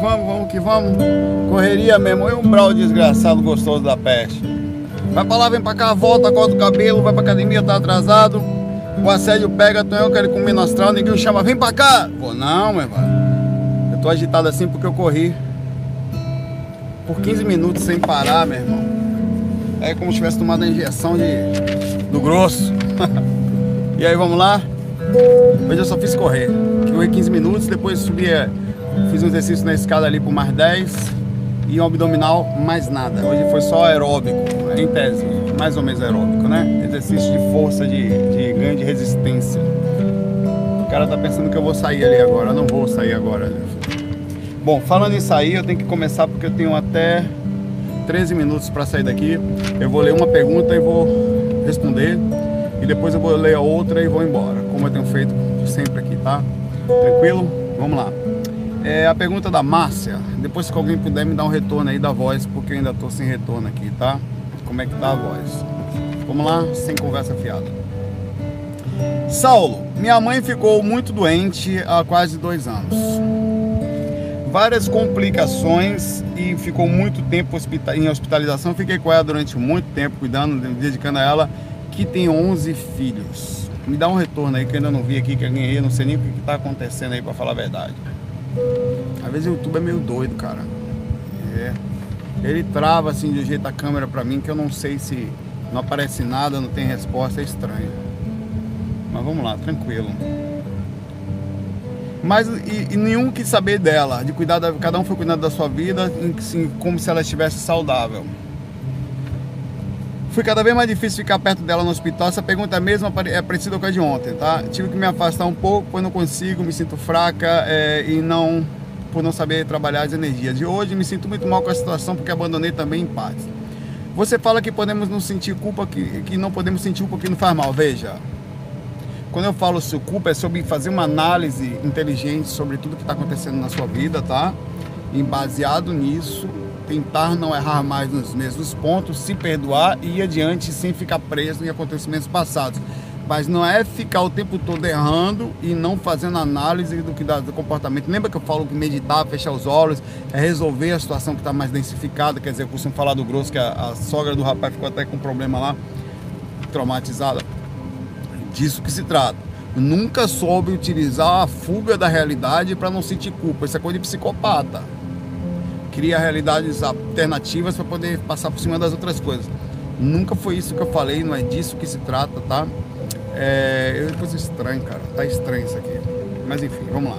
vamos, vamos que vamos. Correria mesmo, e um brau desgraçado gostoso da peste. Vai pra lá, vem pra cá, volta, corta o cabelo, vai pra academia, tá atrasado. O assédio pega, eu quero comer no astral, ninguém chama, vem pra cá. Pô, não, meu irmão. Eu tô agitado assim porque eu corri por 15 minutos sem parar, meu irmão. É como se tivesse tomado a injeção de, do grosso. e aí, vamos lá? Hoje eu só fiz correr. Corri 15 minutos, depois subi, é, fiz um exercício na escada ali por mais 10 e um abdominal mais nada. Hoje foi só aeróbico, em tese, mais ou menos aeróbico, né? Exercício de força, de, de ganho de resistência. O cara tá pensando que eu vou sair ali agora, eu não vou sair agora. Bom, falando em sair, eu tenho que começar porque eu tenho até 13 minutos para sair daqui. Eu vou ler uma pergunta e vou responder. E depois eu vou ler a outra e vou embora, como eu tenho feito sempre aqui, tá? Tranquilo? Vamos lá. É a pergunta da Márcia. Depois, se alguém puder me dar um retorno aí da voz, porque eu ainda tô sem retorno aqui, tá? Como é que tá a voz? Vamos lá, sem conversa fiada. Saulo, minha mãe ficou muito doente há quase dois anos. Várias complicações e ficou muito tempo em hospitalização. Fiquei com ela durante muito tempo, cuidando, dedicando a ela, que tem 11 filhos. Me dá um retorno aí que eu ainda não vi aqui, que alguém aí, não sei nem o que está acontecendo aí para falar a verdade. Às vezes o YouTube é meio doido, cara. É. Ele trava assim de jeito a câmera para mim que eu não sei se não aparece nada, não tem resposta, é estranho. Mas vamos lá, tranquilo. Mas e, e nenhum quis saber dela, de cuidar da, cada um foi cuidando da sua vida, assim, como se ela estivesse saudável. Foi cada vez mais difícil ficar perto dela no hospital. Essa pergunta mesma é parecida com a de ontem, tá? Tive que me afastar um pouco, pois não consigo, me sinto fraca é, e não por não saber trabalhar as energias. De hoje me sinto muito mal com a situação porque abandonei também em paz. Você fala que podemos não sentir culpa, que, que não podemos sentir culpa que não faz mal. Veja, quando eu falo sua culpa é sobre fazer uma análise inteligente sobre tudo que está acontecendo na sua vida, tá? E baseado nisso, tentar não errar mais nos mesmos pontos, se perdoar e ir adiante sem ficar preso em acontecimentos passados. Mas não é ficar o tempo todo errando e não fazendo análise do que dá do comportamento. Lembra que eu falo que meditar, fechar os olhos, é resolver a situação que está mais densificada. Quer dizer, eu costumo falar do grosso que a, a sogra do rapaz ficou até com um problema lá, traumatizada. Disso que se trata. Nunca soube utilizar a fuga da realidade para não sentir culpa. Isso é coisa de psicopata cria realidades alternativas para poder passar por cima das outras coisas. Nunca foi isso que eu falei, não é disso que se trata, tá? É, é coisa estranha, cara. Tá estranho isso aqui. Mas enfim, vamos lá.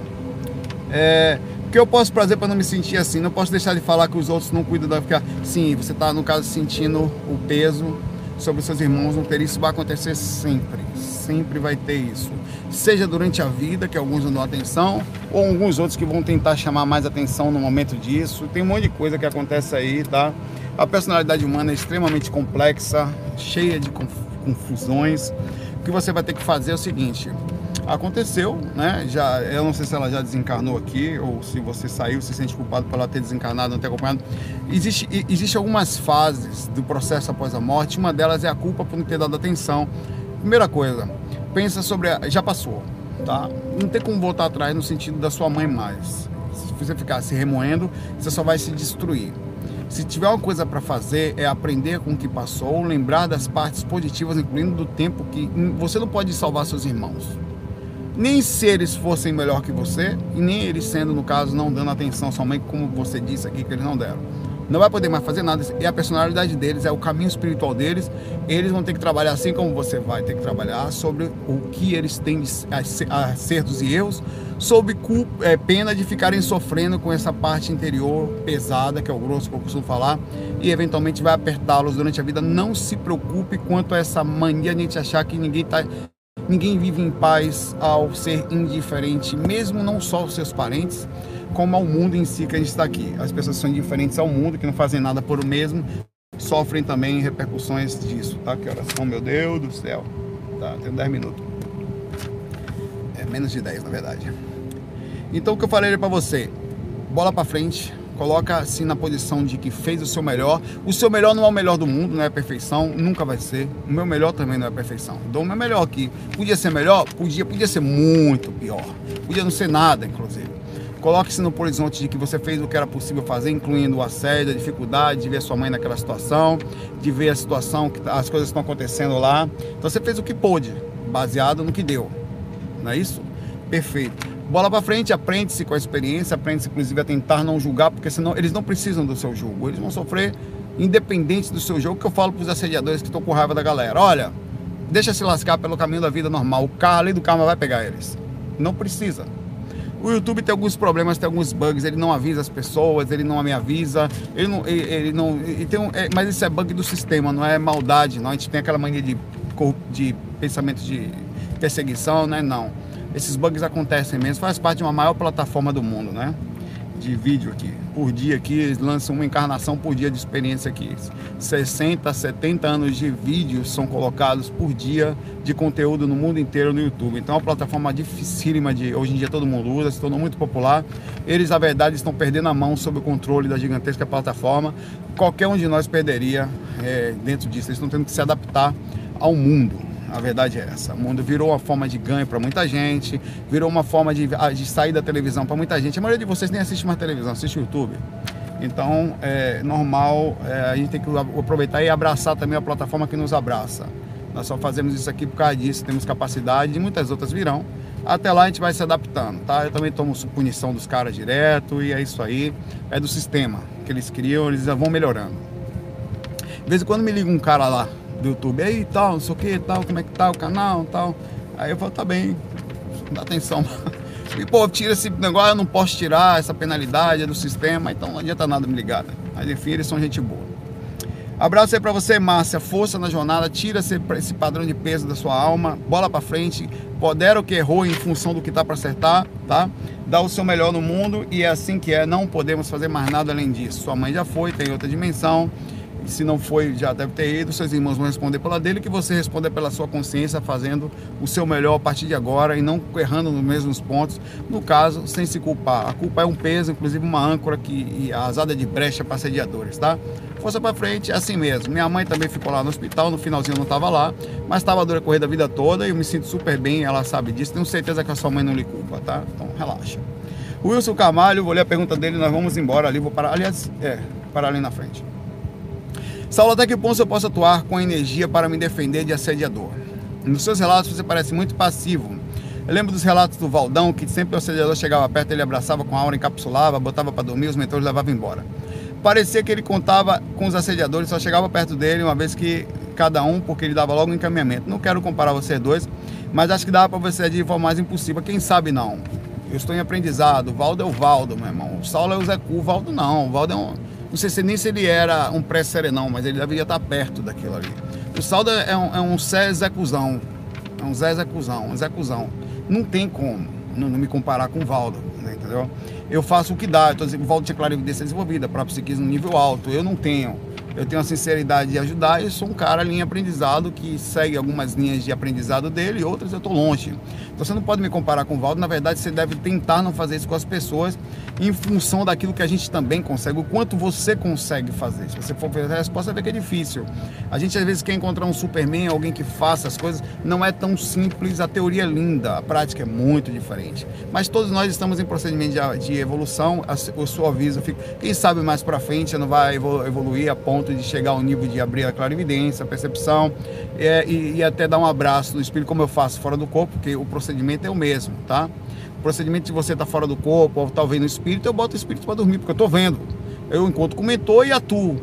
É, o que eu posso fazer para não me sentir assim? Não posso deixar de falar que os outros não cuidam da ficar. Sim, você está no caso sentindo o peso sobre seus irmãos não ter isso vai acontecer sempre. Sempre vai ter isso. Seja durante a vida, que alguns não dão atenção, ou alguns outros que vão tentar chamar mais atenção no momento disso. Tem um monte de coisa que acontece aí, tá? A personalidade humana é extremamente complexa, cheia de confusões. O que você vai ter que fazer é o seguinte: aconteceu, né? Já, eu não sei se ela já desencarnou aqui ou se você saiu, se sente culpado por ela ter desencarnado, não ter acompanhado. Existe, existe algumas fases do processo após a morte. Uma delas é a culpa por não ter dado atenção. Primeira coisa, pensa sobre, a, já passou, tá? Não tem como voltar atrás no sentido da sua mãe mais. Se você ficar se remoendo, você só vai se destruir. Se tiver uma coisa para fazer, é aprender com o que passou, lembrar das partes positivas, incluindo do tempo que você não pode salvar seus irmãos nem se eles fossem melhor que você, e nem eles sendo, no caso, não dando atenção somente como você disse aqui que eles não deram. Não vai poder mais fazer nada, é a personalidade deles, é o caminho espiritual deles. Eles vão ter que trabalhar assim como você vai ter que trabalhar sobre o que eles têm de acertos e erros, sob é, pena de ficarem sofrendo com essa parte interior pesada, que é o grosso que eu costumo falar, e eventualmente vai apertá-los durante a vida. Não se preocupe quanto a essa mania de a gente achar que ninguém está Ninguém vive em paz ao ser indiferente, mesmo não só aos seus parentes, como ao mundo em si que a gente está aqui. As pessoas são indiferentes ao mundo, que não fazem nada por o mesmo, sofrem também repercussões disso, tá? Que oração, meu Deus do céu. Tá, tem 10 minutos. É menos de 10, na verdade. Então o que eu falei para você, bola para frente, coloca-se na posição de que fez o seu melhor. O seu melhor não é o melhor do mundo, não é a perfeição, nunca vai ser. O meu melhor também não é a perfeição. Dou o meu melhor aqui. Podia ser melhor? Podia, podia ser muito pior. Podia não ser nada, inclusive. Coloque-se no horizonte de que você fez o que era possível fazer, incluindo o assédio, a dificuldade de ver sua mãe naquela situação, de ver a situação, que as coisas estão acontecendo lá. Então você fez o que pôde, baseado no que deu. Não é isso? Perfeito. Bola para frente, aprende-se com a experiência, aprende-se inclusive a tentar não julgar, porque senão eles não precisam do seu julgo. Eles vão sofrer independente do seu jogo, que eu falo para os assediadores que estão com raiva da galera. Olha, deixa se lascar pelo caminho da vida normal. O carro ali do carro vai pegar eles. Não precisa. O YouTube tem alguns problemas, tem alguns bugs, ele não avisa as pessoas, ele não me avisa, ele não. Ele, ele não ele tem um, é, mas isso é bug do sistema, não é maldade, não. A gente tem aquela mania de, de pensamento de perseguição, né? Não. Esses bugs acontecem mesmo, faz parte de uma maior plataforma do mundo, né? de vídeo aqui. Por dia aqui, eles lançam uma encarnação por dia de experiência aqui. 60, 70 anos de vídeos são colocados por dia de conteúdo no mundo inteiro no YouTube. Então é uma plataforma dificílima de hoje em dia todo mundo usa, se tornou muito popular. Eles, na verdade, estão perdendo a mão sobre o controle da gigantesca plataforma. Qualquer um de nós perderia é, dentro disso. Eles estão tendo que se adaptar ao mundo. A verdade é essa. O mundo virou uma forma de ganho para muita gente, virou uma forma de, ah, de sair da televisão para muita gente. A maioria de vocês nem assiste mais televisão, assiste YouTube. Então, é normal, é, a gente tem que aproveitar e abraçar também a plataforma que nos abraça. Nós só fazemos isso aqui por causa disso, temos capacidade e muitas outras virão. Até lá a gente vai se adaptando, tá? Eu também tomo punição dos caras direto e é isso aí. É do sistema que eles criam, eles vão melhorando. De vez em quando me liga um cara lá, do YouTube aí tal, não sei o que tal, como é que tá o canal tal. Aí eu falo, tá bem, dá atenção. E pô, tira esse negócio, eu não posso tirar essa penalidade é do sistema, então não adianta nada me ligar. Né? Mas enfim, eles são gente boa. Abraço aí pra você, Márcia. Força na jornada, tira esse, esse padrão de peso da sua alma, bola pra frente, podera o que errou em função do que tá para acertar, tá? Dá o seu melhor no mundo e é assim que é, não podemos fazer mais nada além disso. Sua mãe já foi, tem outra dimensão se não foi, já deve ter ido, seus irmãos vão responder pela dele, que você responda pela sua consciência, fazendo o seu melhor a partir de agora e não errando nos mesmos pontos, no caso, sem se culpar. A culpa é um peso, inclusive uma âncora que asada de brecha para sediadores, tá? Força para frente, é assim mesmo. Minha mãe também ficou lá no hospital, no finalzinho não estava lá, mas estava dura corrida a vida toda e eu me sinto super bem, ela sabe disso. Tenho certeza que a sua mãe não lhe culpa, tá? Então relaxa. Wilson Camalho, vou ler a pergunta dele, nós vamos embora ali, vou parar, aliás, é, parar ali na frente. Saulo, até que ponto eu posso atuar com energia para me defender de assediador? Nos seus relatos você parece muito passivo. Eu lembro dos relatos do Valdão, que sempre o assediador chegava perto, ele abraçava com a aura, encapsulava, botava para dormir, os mentores levavam embora. Parecia que ele contava com os assediadores, só chegava perto dele uma vez que cada um, porque ele dava logo um encaminhamento. Não quero comparar vocês dois, mas acho que dava para você de forma mais impulsiva. Quem sabe não? Eu estou em aprendizado. O Valdo é o Valdo, meu irmão. O Saulo é o Zé Cu. O Valdo não. O Valdo é um não sei se nem se ele era um pré-serenão, mas ele devia estar perto daquilo ali. O Saldo é um, é um Zé Zecuzão. É um Zé Zecuzão, um. Não tem como não, não me comparar com o Valdo, né, entendeu? Eu faço o que dá. Eu tô dizendo, o Valdo tinha clarividência desenvolvida, para psiquismo no nível alto. Eu não tenho eu tenho a sinceridade de ajudar e sou um cara ali em aprendizado que segue algumas linhas de aprendizado dele outras eu estou longe. Então você não pode me comparar com o Valdo, na verdade você deve tentar não fazer isso com as pessoas em função daquilo que a gente também consegue, o quanto você consegue fazer. Se você for ver a resposta, vai ver que é difícil. A gente às vezes quer encontrar um Superman, alguém que faça as coisas, não é tão simples, a teoria é linda, a prática é muito diferente. Mas todos nós estamos em procedimento de evolução, o seu aviso fica, quem sabe mais para frente não vai evoluir a ponto de chegar ao nível de abrir a clarividência, a percepção é, e, e até dar um abraço no espírito, como eu faço fora do corpo, porque o procedimento é o mesmo, tá? O procedimento de você estar tá fora do corpo, ou talvez no espírito, eu boto o espírito para dormir, porque eu estou vendo. Eu encontro com o mentor e atuo.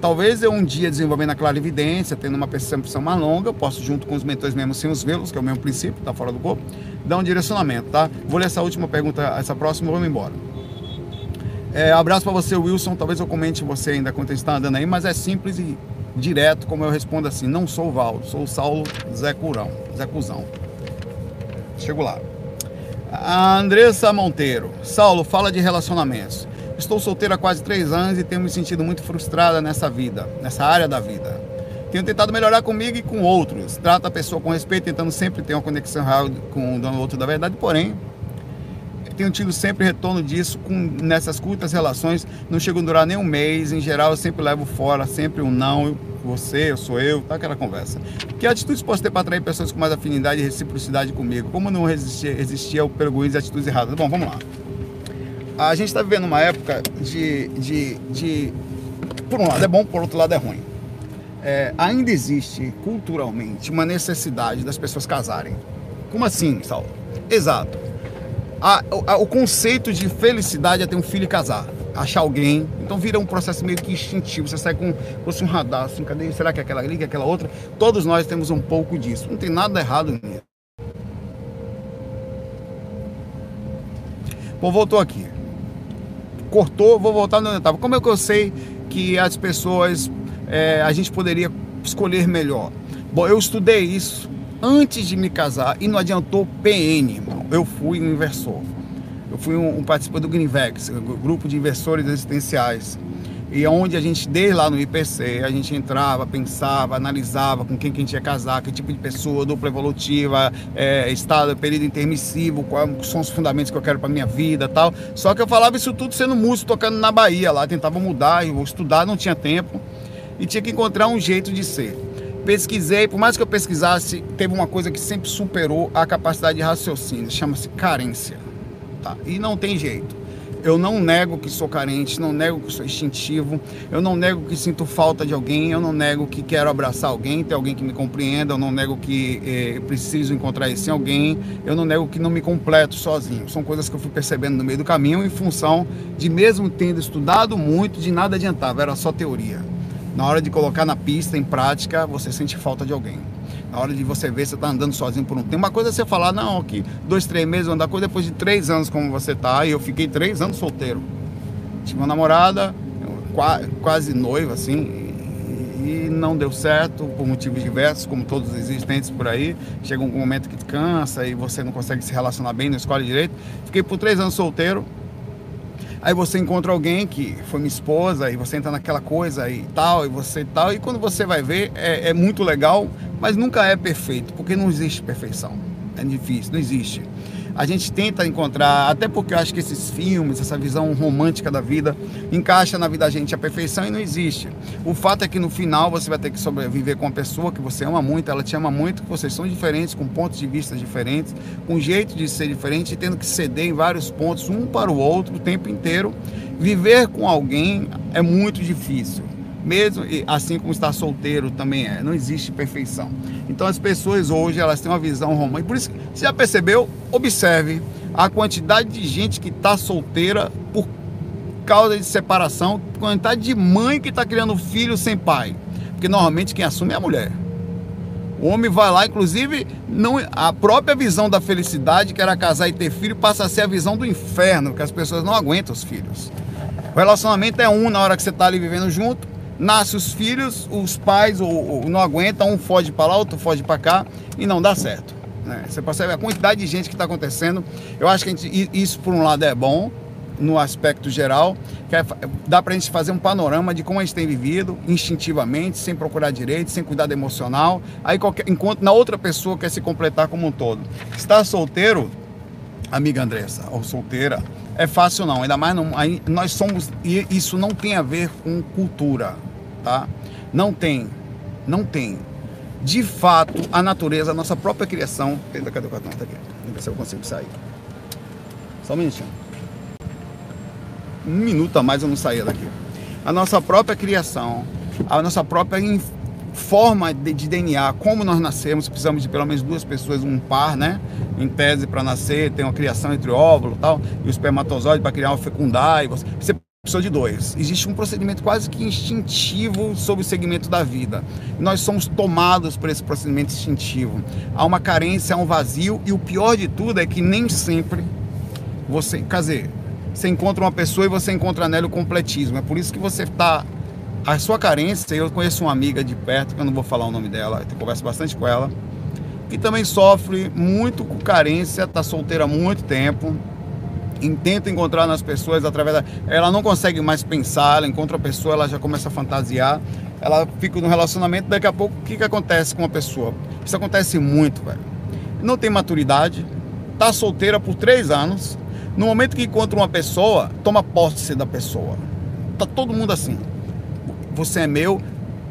Talvez eu um dia desenvolvendo a clarividência, tendo uma percepção mais longa, eu posso, junto com os mentores mesmo sem os vê-los, que é o mesmo princípio, tá fora do corpo, dar um direcionamento, tá? Vou ler essa última pergunta, essa próxima, vamos embora. É, abraço para você, Wilson. Talvez eu comente você ainda quando está andando aí, mas é simples e direto, como eu respondo assim: não sou o Valdo, sou o Saulo Zé Curão, Zé. Chego lá. A Andressa Monteiro. Saulo, fala de relacionamentos. Estou solteira há quase três anos e tenho me sentido muito frustrada nessa vida, nessa área da vida. Tenho tentado melhorar comigo e com outros. Trato a pessoa com respeito, tentando sempre ter uma conexão real com o dono outro da verdade, porém, tenho tido sempre retorno disso com, nessas curtas relações. Não chego a durar nem um mês. Em geral, eu sempre levo fora, sempre um não. Você, eu sou eu, tá aquela conversa. Que atitudes posso ter para atrair pessoas com mais afinidade e reciprocidade comigo? Como não resistir, resistir ao perguntas e atitudes erradas? Bom, vamos lá. a gente está vivendo uma época de, de, de. Por um lado é bom, por outro lado é ruim. É, ainda existe culturalmente uma necessidade das pessoas casarem. Como assim, Saulo? Exato. A, a, o conceito de felicidade é ter um filho e casar, achar alguém. Então vira um processo meio que instintivo. Você sai com fosse um radar, assim, cadê? Será que é aquela ali, que é aquela outra? Todos nós temos um pouco disso. Não tem nada errado nisso. Bom, voltou aqui. Cortou, vou voltar onde eu estava. Como é que eu sei que as pessoas, é, a gente poderia escolher melhor? Bom, eu estudei isso antes de me casar e não adiantou PN, irmão. Eu fui um inversor. Eu fui um, um participante do Greenvex, grupo de inversores existenciais e onde a gente, desde lá no IPC, a gente entrava, pensava, analisava com quem que a gente ia casar, que tipo de pessoa, dupla evolutiva, é, estado, período intermissivo, quais são os fundamentos que eu quero para minha vida tal. Só que eu falava isso tudo sendo músico, tocando na Bahia lá, tentava mudar, eu estudar, não tinha tempo e tinha que encontrar um jeito de ser. Pesquisei, por mais que eu pesquisasse, teve uma coisa que sempre superou a capacidade de raciocínio, chama-se carência. Tá? E não tem jeito. Eu não nego que sou carente, não nego que sou instintivo, eu não nego que sinto falta de alguém, eu não nego que quero abraçar alguém, ter alguém que me compreenda, eu não nego que eh, preciso encontrar esse alguém, eu não nego que não me completo sozinho. São coisas que eu fui percebendo no meio do caminho em função de mesmo tendo estudado muito, de nada adiantava, era só teoria. Na hora de colocar na pista, em prática, você sente falta de alguém. Na hora de você ver, você está andando sozinho por um tempo. Uma coisa é você falar, não, que dois, três meses andar coisa depois de três anos como você está. E eu fiquei três anos solteiro. Tive uma namorada, quase noiva, assim, e não deu certo por motivos diversos, como todos os existentes por aí. Chega um momento que cansa e você não consegue se relacionar bem, não escolhe direito. Fiquei por três anos solteiro. Aí você encontra alguém que foi minha esposa e você entra naquela coisa e tal, e você tal, e quando você vai ver, é, é muito legal, mas nunca é perfeito, porque não existe perfeição. É difícil, não existe a gente tenta encontrar, até porque eu acho que esses filmes, essa visão romântica da vida, encaixa na vida da gente a perfeição e não existe. O fato é que no final você vai ter que sobreviver com uma pessoa que você ama muito, ela te ama muito, que vocês são diferentes, com pontos de vista diferentes, com jeito de ser diferente e tendo que ceder em vários pontos, um para o outro, o tempo inteiro. Viver com alguém é muito difícil mesmo assim como estar solteiro também é, não existe perfeição. Então as pessoas hoje elas têm uma visão romântica. Por isso, você já percebeu? Observe a quantidade de gente que está solteira por causa de separação, quantidade de mãe que está criando filho sem pai, porque normalmente quem assume é a mulher. O homem vai lá, inclusive, não, a própria visão da felicidade, que era casar e ter filho, passa a ser a visão do inferno, que as pessoas não aguentam os filhos. O relacionamento é um na hora que você está ali vivendo junto, nasce os filhos, os pais ou, ou não aguentam, um foge para lá, outro foge para cá e não dá certo. Né? Você percebe a quantidade de gente que está acontecendo. Eu acho que gente, isso, por um lado, é bom, no aspecto geral, que é, dá para a gente fazer um panorama de como a gente tem vivido, instintivamente, sem procurar direito, sem cuidado emocional. Aí, qualquer, enquanto na outra pessoa quer se completar como um todo. Estar solteiro, amiga Andressa, ou solteira, é fácil não, ainda mais não, aí, nós somos e isso não tem a ver com cultura, tá? Não tem, não tem. De fato, a natureza, a nossa própria criação, cadê, o cartão? Tá aqui. Vamos ver se eu consigo sair. Só um minutinho. Um minuto a mais eu não saía daqui. A nossa própria criação, a nossa própria forma de, de, DNA, como nós nascemos, precisamos de pelo menos duas pessoas, um par, né? Em tese para nascer, tem uma criação entre óvulo e tal, e o espermatozoide para criar uma fecundar, e você, você precisa de dois. Existe um procedimento quase que instintivo sobre o segmento da vida. Nós somos tomados por esse procedimento instintivo. Há uma carência, há um vazio, e o pior de tudo é que nem sempre você, quer dizer, você encontra uma pessoa e você encontra nela o completismo. É por isso que você está a sua carência, eu conheço uma amiga de perto, que eu não vou falar o nome dela, eu converso bastante com ela, que também sofre muito com carência, está solteira há muito tempo, tenta encontrar nas pessoas através da. Ela não consegue mais pensar, ela encontra a pessoa, ela já começa a fantasiar, ela fica no relacionamento, daqui a pouco o que, que acontece com a pessoa? Isso acontece muito, velho. Não tem maturidade, tá solteira por três anos, no momento que encontra uma pessoa, toma posse da pessoa. Tá todo mundo assim você é meu,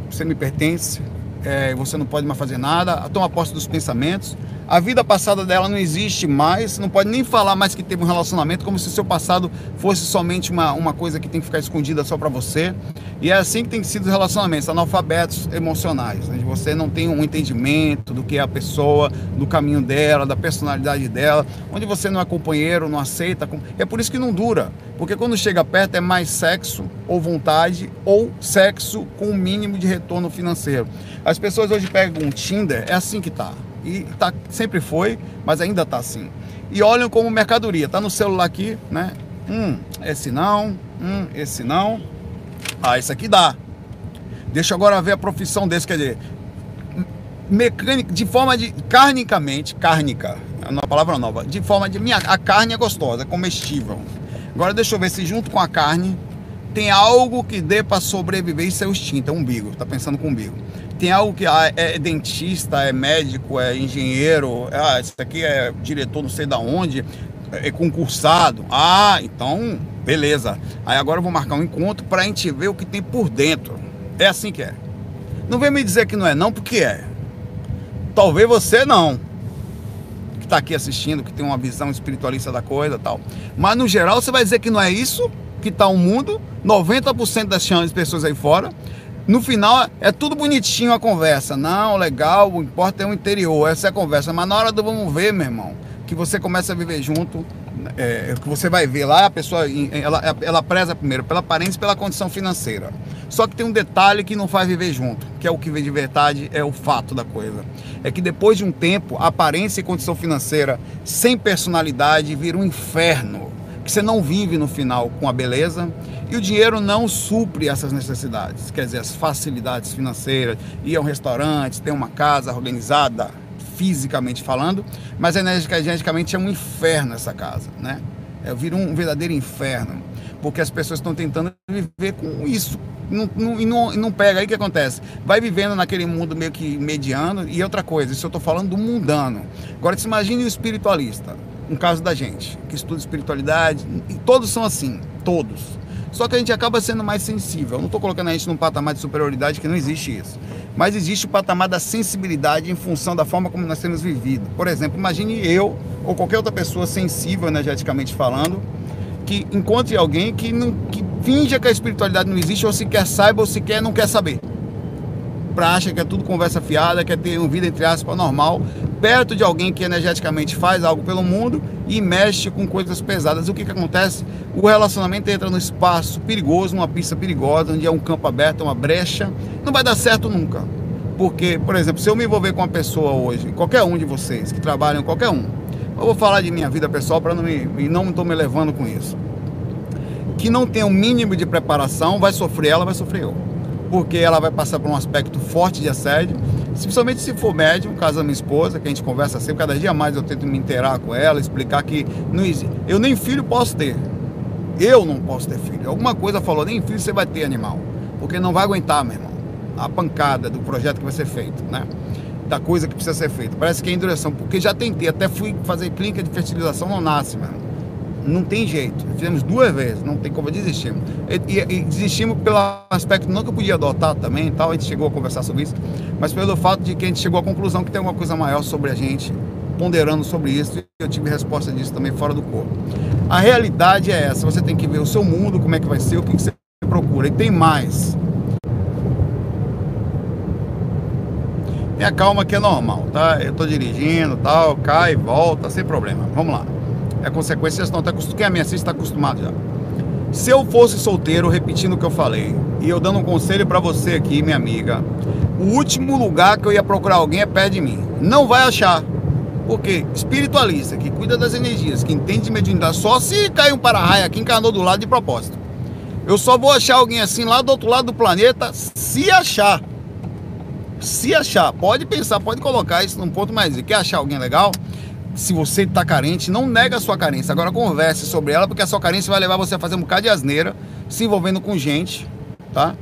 você me pertence, é, você não pode mais fazer nada, toma posse dos pensamentos. A vida passada dela não existe mais, não pode nem falar mais que teve um relacionamento, como se o seu passado fosse somente uma, uma coisa que tem que ficar escondida só para você. E é assim que tem sido os relacionamentos, analfabetos emocionais, onde você não tem um entendimento do que é a pessoa, do caminho dela, da personalidade dela, onde você não é companheiro, não aceita. É por isso que não dura, porque quando chega perto é mais sexo ou vontade ou sexo com o um mínimo de retorno financeiro. As pessoas hoje pegam um Tinder, é assim que tá. E tá, sempre foi, mas ainda tá assim. E olham como mercadoria. Tá no celular aqui, né? Hum, esse não. Hum, esse não. Ah, esse aqui dá. Deixa eu agora ver a profissão desse, quer dizer, mecânica, de forma de carnicamente, cárnica, é uma palavra nova, de forma de minha, a carne é gostosa, é comestível. Agora deixa eu ver se junto com a carne tem algo que dê para sobreviver e ser extinto, é umbigo, tá pensando com umbigo tem algo que ah, é dentista, é médico, é engenheiro, ah, esse aqui é diretor não sei da onde, é concursado. Ah, então, beleza. Aí agora eu vou marcar um encontro para a gente ver o que tem por dentro. É assim que é. Não vem me dizer que não é não, porque é. Talvez você não. Que está aqui assistindo, que tem uma visão espiritualista da coisa tal. Mas no geral você vai dizer que não é isso que está o mundo, 90% das pessoas aí fora. No final é tudo bonitinho a conversa. Não, legal, o importa é o interior, essa é a conversa. Mas na hora do vamos ver, meu irmão, que você começa a viver junto, é, que você vai ver lá, a pessoa ela, ela preza primeiro pela aparência e pela condição financeira. Só que tem um detalhe que não faz viver junto, que é o que vem de verdade, é o fato da coisa. É que depois de um tempo, aparência e condição financeira sem personalidade vira um inferno. Que você não vive no final com a beleza e o dinheiro não supre essas necessidades, quer dizer, as facilidades financeiras, ir a um restaurante, ter uma casa organizada, fisicamente falando, mas energeticamente é um inferno essa casa, né? É, vira um verdadeiro inferno, porque as pessoas estão tentando viver com isso, não, e, não, não pega. Aí o que acontece? Vai vivendo naquele mundo meio que mediano, e outra coisa, isso eu estou falando do mundano. Agora, se imagine o espiritualista, um caso da gente, que estuda espiritualidade, e todos são assim, todos só que a gente acaba sendo mais sensível. Eu não estou colocando a gente num patamar de superioridade que não existe isso. Mas existe o patamar da sensibilidade em função da forma como nós temos vivido. Por exemplo, imagine eu ou qualquer outra pessoa sensível energeticamente falando, que encontre alguém que, não, que finja que a espiritualidade não existe, ou sequer saiba, ou sequer não quer saber. Pra acha que é tudo conversa fiada, quer ter uma vida, entre aspas, normal, perto de alguém que energeticamente faz algo pelo mundo e mexe com coisas pesadas. O que, que acontece? O relacionamento entra no espaço perigoso, numa pista perigosa, onde é um campo aberto, uma brecha. Não vai dar certo nunca. Porque, por exemplo, se eu me envolver com uma pessoa hoje, qualquer um de vocês que trabalham, qualquer um, eu vou falar de minha vida pessoal para não me, e não estou me levando com isso. Que não tem o um mínimo de preparação, vai sofrer ela, vai sofrer eu. Porque ela vai passar por um aspecto forte de assédio Principalmente se for médium, caso da minha esposa, que a gente conversa sempre, cada dia mais eu tento me inteirar com ela, explicar que não. Eu nem filho posso ter. Eu não posso ter filho. Alguma coisa falou, nem filho você vai ter animal. Porque não vai aguentar, meu irmão. A pancada do projeto que vai ser feito, né? Da coisa que precisa ser feita. Parece que é endurecição. Porque já tentei, até fui fazer clínica de fertilização, não nasce, meu irmão não tem jeito. Fizemos duas vezes, não tem como desistir. E, e, e, desistimos pelo aspecto não que eu podia adotar também tal, a gente chegou a conversar sobre isso, mas pelo fato de que a gente chegou à conclusão que tem uma coisa maior sobre a gente, ponderando sobre isso, e eu tive resposta disso também fora do corpo. A realidade é essa, você tem que ver o seu mundo, como é que vai ser, o que você procura. E tem mais. Tenha calma que é normal, tá? Eu tô dirigindo, tal, cai, volta, sem problema. Vamos lá é consequência, senão tá, quem me assiste está acostumado já. Se eu fosse solteiro, repetindo o que eu falei, e eu dando um conselho para você aqui, minha amiga, o último lugar que eu ia procurar alguém é perto de mim. Não vai achar. Porque espiritualista, que cuida das energias, que entende de mediunidade, só se cair um para-raio aqui, encarnou do lado de propósito. Eu só vou achar alguém assim lá do outro lado do planeta, se achar. Se achar. Pode pensar, pode colocar isso num ponto mais. Quer achar alguém legal? Se você está carente, não nega a sua carência. Agora converse sobre ela, porque a sua carência vai levar você a fazer um bocado de asneira, se envolvendo com gente, tá?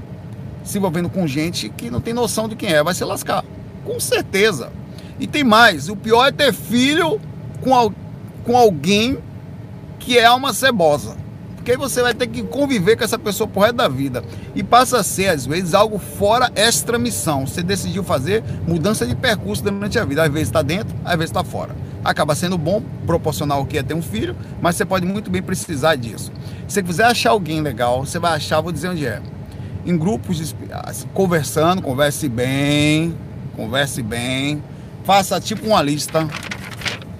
Se envolvendo com gente que não tem noção de quem é, vai se lascar. Com certeza. E tem mais, o pior é ter filho com, al com alguém que é uma cebosa. Porque aí você vai ter que conviver com essa pessoa por resto da vida. E passa a ser, às vezes, algo fora extra missão. Você decidiu fazer mudança de percurso durante a vida. Às vezes está dentro, às vezes está fora. Acaba sendo bom, proporcional ao que é ter um filho, mas você pode muito bem precisar disso. Se você quiser achar alguém legal, você vai achar, vou dizer onde é. Em grupos, assim, conversando, converse bem, converse bem, faça tipo uma lista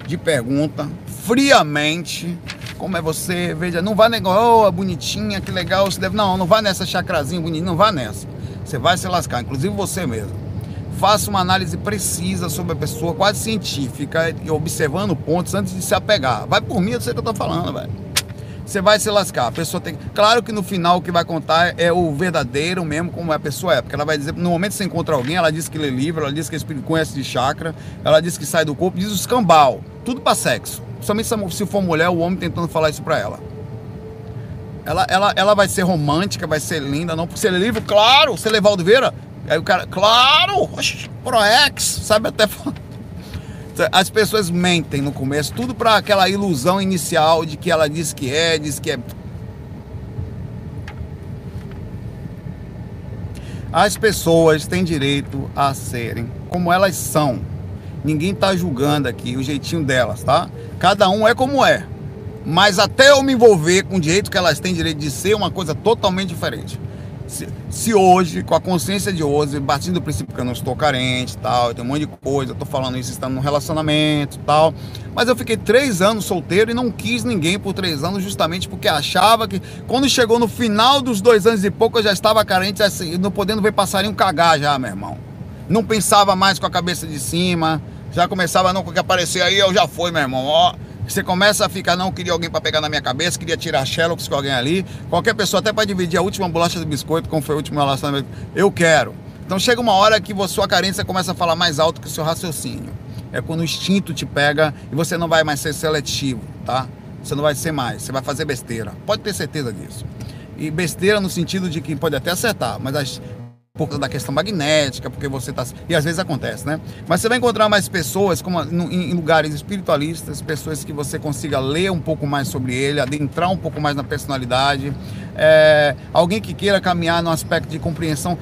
de pergunta, friamente, como é você, veja, não vá negócio, oh, bonitinha, que legal, você deve, não, não vá nessa chacrazinha bonita, não vá nessa, você vai se lascar, inclusive você mesmo. Faça uma análise precisa sobre a pessoa, quase científica, e observando pontos antes de se apegar. Vai por mim, eu sei o que eu tô falando, velho você vai se lascar. A pessoa tem. Claro que no final o que vai contar é o verdadeiro mesmo, como a pessoa é. Porque ela vai dizer, no momento que você encontra alguém, ela diz que lê livro, ela diz que conhece de chakra, ela diz que sai do corpo, diz os cambal. Tudo para sexo. Somente se for mulher, o homem tentando falar isso pra ela. Ela, ela, ela vai ser romântica, vai ser linda, não por ser livro, claro, você levar o Vieira. Aí o cara, claro, Proex, sabe até as pessoas mentem no começo, tudo para aquela ilusão inicial de que ela diz que é, diz que é. As pessoas têm direito a serem como elas são. Ninguém está julgando aqui o jeitinho delas, tá? Cada um é como é. Mas até eu me envolver com o direito que elas têm direito de ser, é uma coisa totalmente diferente se, hoje, com a consciência de hoje, partindo do princípio que eu não estou carente tal, tem um monte de coisa, eu tô falando isso estando num relacionamento tal, mas eu fiquei três anos solteiro e não quis ninguém por três anos, justamente porque achava que quando chegou no final dos dois anos e pouco eu já estava carente, assim, não podendo ver passarinho cagar já, meu irmão. Não pensava mais com a cabeça de cima, já começava não com que aparecer aí, eu já fui, meu irmão, ó você começa a ficar, não queria alguém para pegar na minha cabeça, queria tirar Sherlock com alguém ali. Qualquer pessoa, até para dividir a última bolacha do biscoito, como foi o último relacionamento, eu quero. Então chega uma hora que sua carência começa a falar mais alto que o seu raciocínio. É quando o instinto te pega e você não vai mais ser seletivo, tá? Você não vai ser mais, você vai fazer besteira. Pode ter certeza disso. E besteira no sentido de que pode até acertar, mas as, por causa da questão magnética, porque você está. E às vezes acontece, né? Mas você vai encontrar mais pessoas como em lugares espiritualistas, pessoas que você consiga ler um pouco mais sobre ele, adentrar um pouco mais na personalidade. É, alguém que queira caminhar no aspecto de compreensão.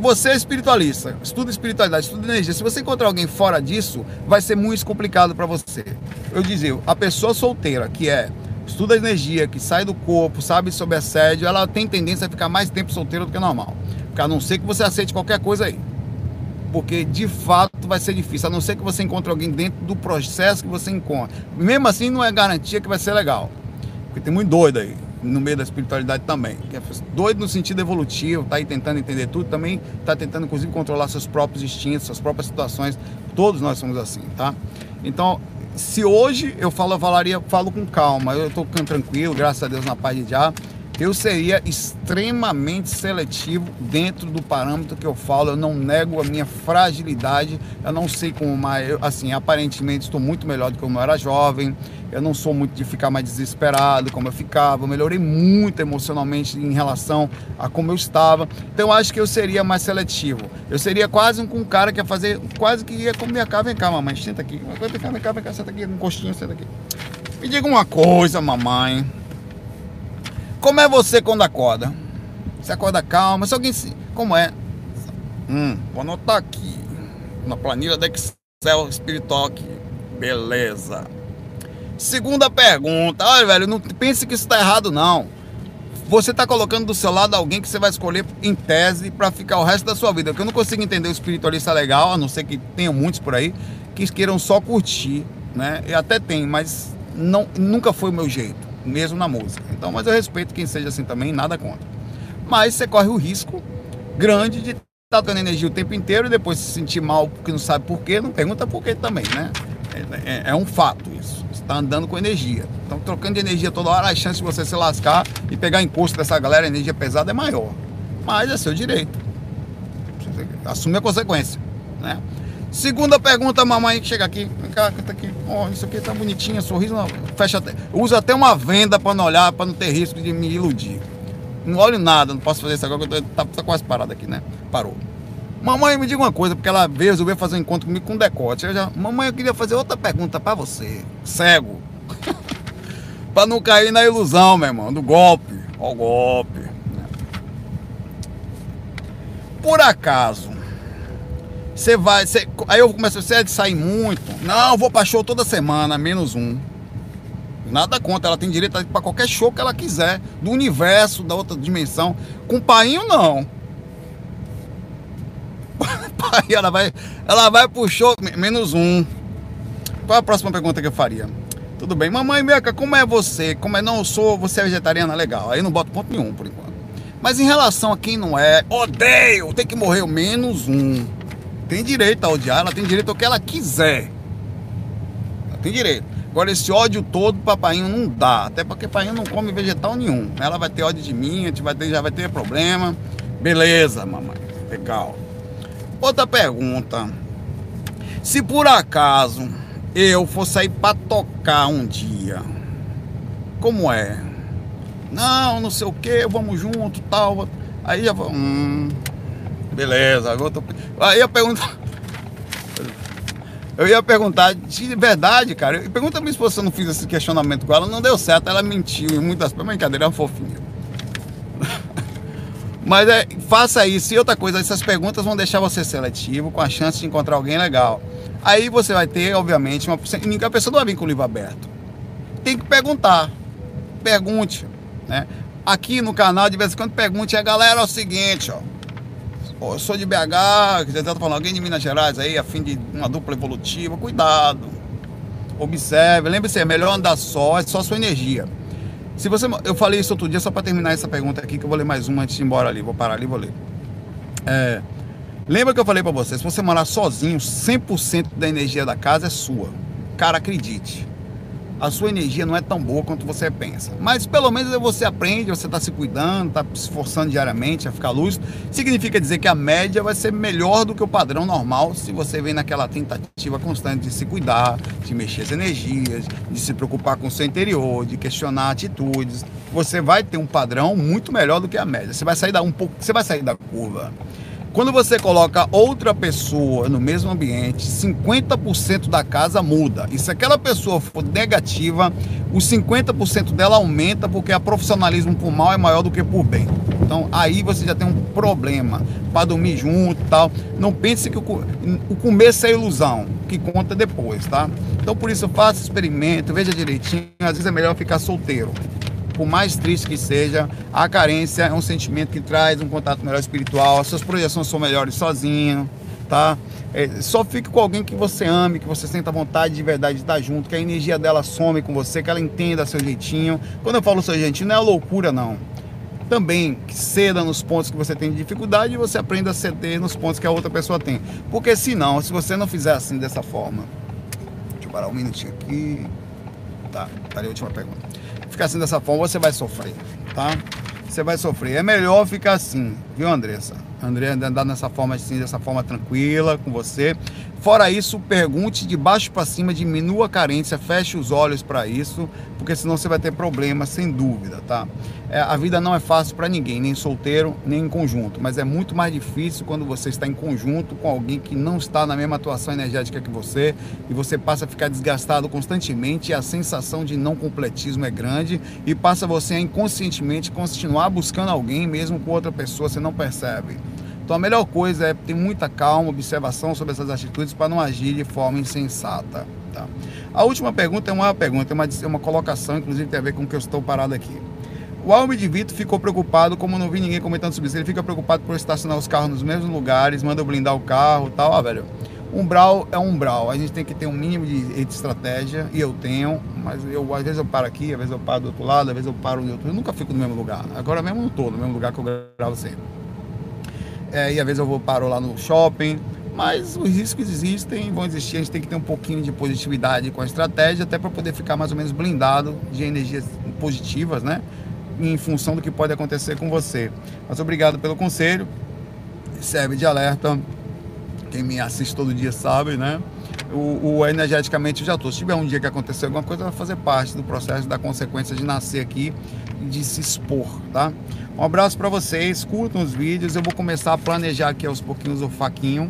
Você é espiritualista, estuda espiritualidade, estuda energia. Se você encontrar alguém fora disso, vai ser muito complicado para você. Eu dizia, a pessoa solteira, que é estuda energia, que sai do corpo, sabe sobre assédio, ela tem tendência a ficar mais tempo solteira do que normal a não ser que você aceite qualquer coisa aí. Porque de fato vai ser difícil, a não ser que você encontre alguém dentro do processo que você encontra. Mesmo assim, não é garantia que vai ser legal. Porque tem muito doido aí, no meio da espiritualidade também. É doido no sentido evolutivo, tá aí tentando entender tudo, também tá tentando, inclusive, controlar seus próprios instintos, suas próprias situações. Todos nós somos assim, tá? Então, se hoje eu falo, eu falaria, falo com calma, eu estou tranquilo, graças a Deus, na paz de já eu seria extremamente seletivo dentro do parâmetro que eu falo. Eu não nego a minha fragilidade. Eu não sei como mais. Assim, aparentemente estou muito melhor do que eu era jovem. Eu não sou muito de ficar mais desesperado como eu ficava. Eu melhorei muito emocionalmente em relação a como eu estava. Então eu acho que eu seria mais seletivo. Eu seria quase um, um cara que ia fazer. Quase que ia comer a cá. Vem cá, mamãe. Senta aqui. Vem cá, vem cá, vem cá. Senta aqui. Um costinho, senta aqui. Me diga uma coisa, mamãe. Como é você quando acorda? Você acorda calma? Se alguém se. Como é? Hum, vou anotar aqui. Na planilha da Excel espiritual aqui. Beleza. Segunda pergunta. Olha, velho, não pense que isso está errado, não. Você está colocando do seu lado alguém que você vai escolher em tese para ficar o resto da sua vida. Eu não consigo entender o espiritualista legal, a não ser que tenham muitos por aí, que queiram só curtir, né? E até tem, mas não, nunca foi o meu jeito mesmo na música. Então, mas eu respeito quem seja assim também, nada contra. Mas você corre o risco grande de estar tá dando energia o tempo inteiro e depois se sentir mal porque não sabe por quê, não pergunta por quê também, né? É, é, é um fato isso. Você está andando com energia. Então, trocando de energia toda hora, a chance de você se lascar e pegar imposto dessa galera, energia pesada, é maior. Mas é seu direito. Assume a consequência, né? Segunda pergunta, mamãe, chega aqui. Vem cá, canta aqui. Oh, isso aqui tá bonitinho, sorriso. Não, fecha até. Usa até uma venda para não olhar, para não ter risco de me iludir. Não olho nada, não posso fazer isso agora, porque tá, tá quase parado aqui, né? Parou. Mamãe, me diga uma coisa, porque ela veio, fazer um encontro comigo com decote. Eu já, mamãe, eu queria fazer outra pergunta para você. Cego. Pra não cair na ilusão, meu irmão, do golpe. Ó golpe. Por acaso, você vai. Cê, aí eu começo, você é de sair muito. Não, vou pra show toda semana, menos um. Nada contra, ela tem direito a ir pra qualquer show que ela quiser, do universo, da outra dimensão. Com painho, não. Pai, ela vai, ela vai pro show, menos um. Qual é a próxima pergunta que eu faria? Tudo bem, mamãe Meca, como é você? Como é não eu sou, você é vegetariana? Legal. Aí não boto ponto nenhum por enquanto. Mas em relação a quem não é, odeio, tem que morrer o menos um tem direito a odiar, ela tem direito ao que ela quiser. Ela tem direito. Agora, esse ódio todo, papainho não dá. Até porque papainho não come vegetal nenhum. Ela vai ter ódio de mim, a gente vai ter, já vai ter problema. Beleza, mamãe. Legal. Outra pergunta. Se por acaso eu for sair pra tocar um dia, como é? Não, não sei o que, vamos junto, tal. Aí já vou. Hum, Beleza, agora tô... Aí eu pergunto. Eu ia perguntar de verdade, cara. Pergunta esposa se eu não fiz esse questionamento com ela. Não deu certo, ela mentiu em muitas coisas. Brincadeira, é uma fofinha. Mas é, faça isso. E outra coisa, essas perguntas vão deixar você seletivo, com a chance de encontrar alguém legal. Aí você vai ter, obviamente, uma. A pessoa não vai vir com o livro aberto. Tem que perguntar. Pergunte. Né? Aqui no canal, de vez em quando, pergunte a galera é o seguinte, ó eu sou de BH, você está falando, alguém de Minas Gerais aí, a fim de uma dupla evolutiva, cuidado. Observe, lembre-se, é melhor andar só, é só sua energia. Se você, eu falei isso outro dia só para terminar essa pergunta aqui, que eu vou ler mais uma antes de ir embora ali, vou parar ali e vou ler. É, lembra que eu falei para você, se você morar sozinho, 100% da energia da casa é sua. Cara, acredite a sua energia não é tão boa quanto você pensa. Mas pelo menos você aprende, você está se cuidando, está se esforçando diariamente a ficar lúcido. Significa dizer que a média vai ser melhor do que o padrão normal se você vem naquela tentativa constante de se cuidar, de mexer as energias, de se preocupar com o seu interior, de questionar atitudes. Você vai ter um padrão muito melhor do que a média. Você vai sair da um pouco, você vai sair da curva. Quando você coloca outra pessoa no mesmo ambiente, 50% da casa muda. E se aquela pessoa for negativa, os 50% dela aumenta porque a profissionalismo por mal é maior do que por bem. Então aí você já tem um problema para dormir junto tal. Não pense que o, o começo é ilusão, que conta depois, tá? Então por isso faça experimento, veja direitinho. Às vezes é melhor ficar solteiro por mais triste que seja, a carência é um sentimento que traz um contato melhor espiritual, as suas projeções são melhores sozinho, tá? É, só fique com alguém que você ame, que você sinta vontade de verdade de estar junto, que a energia dela some com você, que ela entenda seu jeitinho. Quando eu falo seu jeitinho, não é loucura, não. Também ceda nos pontos que você tem de dificuldade e você aprenda a ceder nos pontos que a outra pessoa tem. Porque senão, se você não fizer assim dessa forma. Deixa eu parar um minutinho aqui. Tá, tá ali a última pergunta ficar assim dessa forma, você vai sofrer, tá? Você vai sofrer. É melhor ficar assim, viu, Andressa? André andar nessa forma assim, dessa forma tranquila com você. Fora isso, pergunte de baixo para cima, diminua a carência, feche os olhos para isso, porque senão você vai ter problema, sem dúvida, tá? É, a vida não é fácil para ninguém, nem solteiro, nem em conjunto, mas é muito mais difícil quando você está em conjunto com alguém que não está na mesma atuação energética que você e você passa a ficar desgastado constantemente e a sensação de não completismo é grande e passa você a inconscientemente continuar buscando alguém mesmo com outra pessoa, você não percebe. Então a melhor coisa é ter muita calma, observação sobre essas atitudes para não agir de forma insensata. Tá? A última pergunta é uma pergunta, é uma, é uma colocação, inclusive tem a ver com o que eu estou parado aqui. O Alme de Vito ficou preocupado, como não vi ninguém comentando sobre isso, ele fica preocupado por estacionar os carros nos mesmos lugares, manda blindar o carro tal. Ah, velho, umbral é umbral, a gente tem que ter um mínimo de, de, estratégia, e eu tenho, mas eu às vezes eu paro aqui, às vezes eu paro do outro lado, às vezes eu paro no outro, eu nunca fico no mesmo lugar. Agora mesmo não estou no mesmo lugar que eu gravo sempre é, e às vezes eu vou paro lá no shopping, mas os riscos existem, vão existir, a gente tem que ter um pouquinho de positividade com a estratégia, até para poder ficar mais ou menos blindado de energias positivas, né? Em função do que pode acontecer com você. Mas obrigado pelo conselho, serve de alerta. Quem me assiste todo dia sabe, né? O, o energeticamente eu já estou. Se tiver um dia que acontecer alguma coisa, vai fazer parte do processo da consequência de nascer aqui e de se expor, tá? Um abraço para vocês, curtam os vídeos. Eu vou começar a planejar aqui aos pouquinhos o faquinho.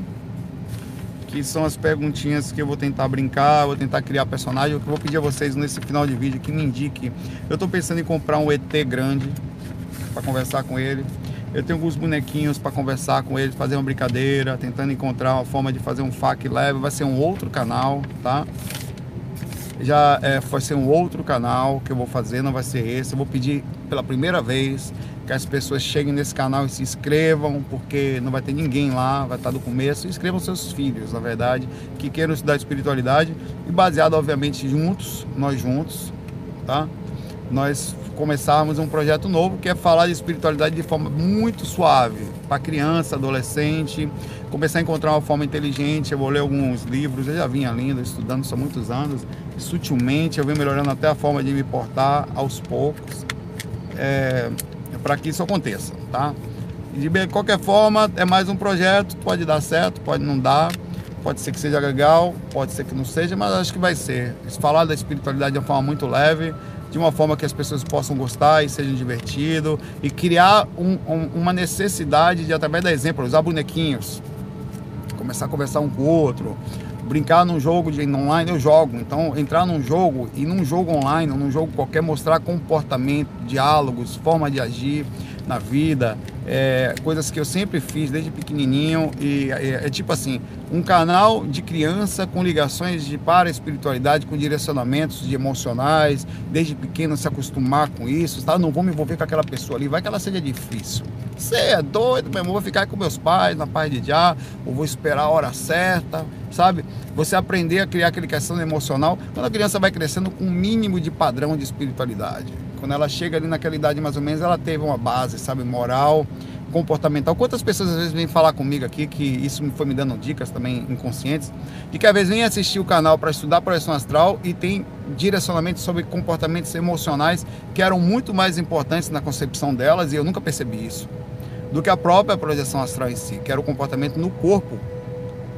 que são as perguntinhas que eu vou tentar brincar, vou tentar criar personagem. Eu vou pedir a vocês nesse final de vídeo que me indique. Eu estou pensando em comprar um ET grande para conversar com ele. Eu tenho alguns bonequinhos para conversar com ele, fazer uma brincadeira, tentando encontrar uma forma de fazer um FAQ leve. Vai ser um outro canal, tá? Já é, vai ser um outro canal que eu vou fazer, não vai ser esse. Eu vou pedir pela primeira vez que as pessoas cheguem nesse canal e se inscrevam, porque não vai ter ninguém lá, vai estar do começo. Inscrevam seus filhos, na verdade, que queiram estudar espiritualidade e baseado, obviamente, juntos, nós juntos, tá? Nós começarmos um projeto novo que é falar de espiritualidade de forma muito suave, para criança, adolescente, começar a encontrar uma forma inteligente. Eu vou ler alguns livros, eu já vinha lendo, estudando há muitos anos, sutilmente eu venho melhorando até a forma de me portar aos poucos. É, para que isso aconteça, tá? De qualquer forma, é mais um projeto, pode dar certo, pode não dar, pode ser que seja legal, pode ser que não seja, mas acho que vai ser. Falar da espiritualidade de uma forma muito leve, de uma forma que as pessoas possam gostar e sejam divertido e criar um, um, uma necessidade de, através da exemplo, usar bonequinhos, começar a conversar um com o outro, brincar num jogo de online, eu jogo. Então, entrar num jogo e num jogo online, num jogo qualquer, mostrar comportamento, diálogos, forma de agir na vida, é, coisas que eu sempre fiz desde pequenininho e é, é, tipo assim, um canal de criança com ligações de para espiritualidade, com direcionamentos de emocionais, desde pequeno se acostumar com isso, tá? Não vou me envolver com aquela pessoa ali, vai que ela seja difícil. Você é doido, meu irmão, vou ficar com meus pais na paz de já, ou vou esperar a hora certa, sabe? Você aprender a criar aquele questão emocional, quando a criança vai crescendo com um mínimo de padrão de espiritualidade. Quando ela chega ali naquela idade mais ou menos, ela teve uma base, sabe, moral, comportamental. Quantas pessoas às vezes vêm falar comigo aqui, que isso foi me dando dicas também inconscientes, de que às vezes vem assistir o canal para estudar projeção astral e tem direcionamentos sobre comportamentos emocionais que eram muito mais importantes na concepção delas e eu nunca percebi isso, do que a própria projeção astral em si, que era o comportamento no corpo.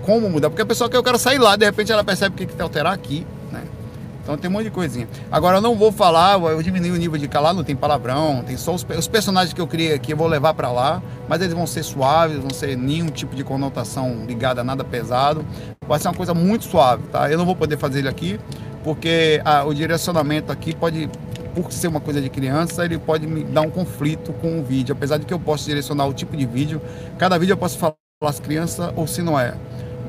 Como mudar? Porque a pessoa que eu quero sair lá, de repente ela percebe que tem que alterar aqui, né? Então tem um monte de coisinha. Agora eu não vou falar, eu diminui o nível de calar, não tem palavrão, tem só os, os personagens que eu criei aqui, eu vou levar para lá, mas eles vão ser suaves, vão ser nenhum tipo de conotação ligada a nada pesado. Vai ser uma coisa muito suave, tá? Eu não vou poder fazer ele aqui, porque a, o direcionamento aqui pode, por ser uma coisa de criança, ele pode me dar um conflito com o vídeo. Apesar de que eu posso direcionar o tipo de vídeo, cada vídeo eu posso falar as crianças ou se não é.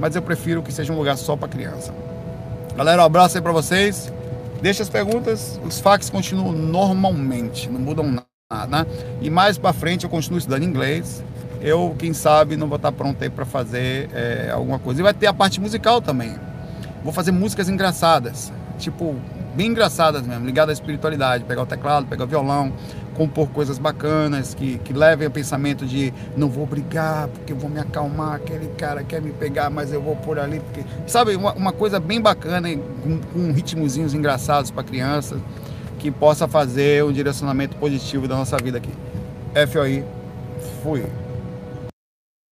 Mas eu prefiro que seja um lugar só para criança. Galera, um abraço aí para vocês. Deixa as perguntas, os fax continuam normalmente, não mudam nada? E mais para frente eu continuo estudando inglês. Eu, quem sabe, não vou estar pronto aí para fazer é, alguma coisa. E vai ter a parte musical também. Vou fazer músicas engraçadas, tipo, bem engraçadas mesmo, ligadas à espiritualidade. Pegar o teclado, pegar o violão, compor coisas bacanas que, que levem ao pensamento de não vou brigar porque vou me acalmar, aquele cara quer me pegar, mas eu vou por ali. Porque... Sabe, uma, uma coisa bem bacana, com, com ritmozinhos engraçados para crianças, que possa fazer um direcionamento positivo da nossa vida aqui. FOI, fui.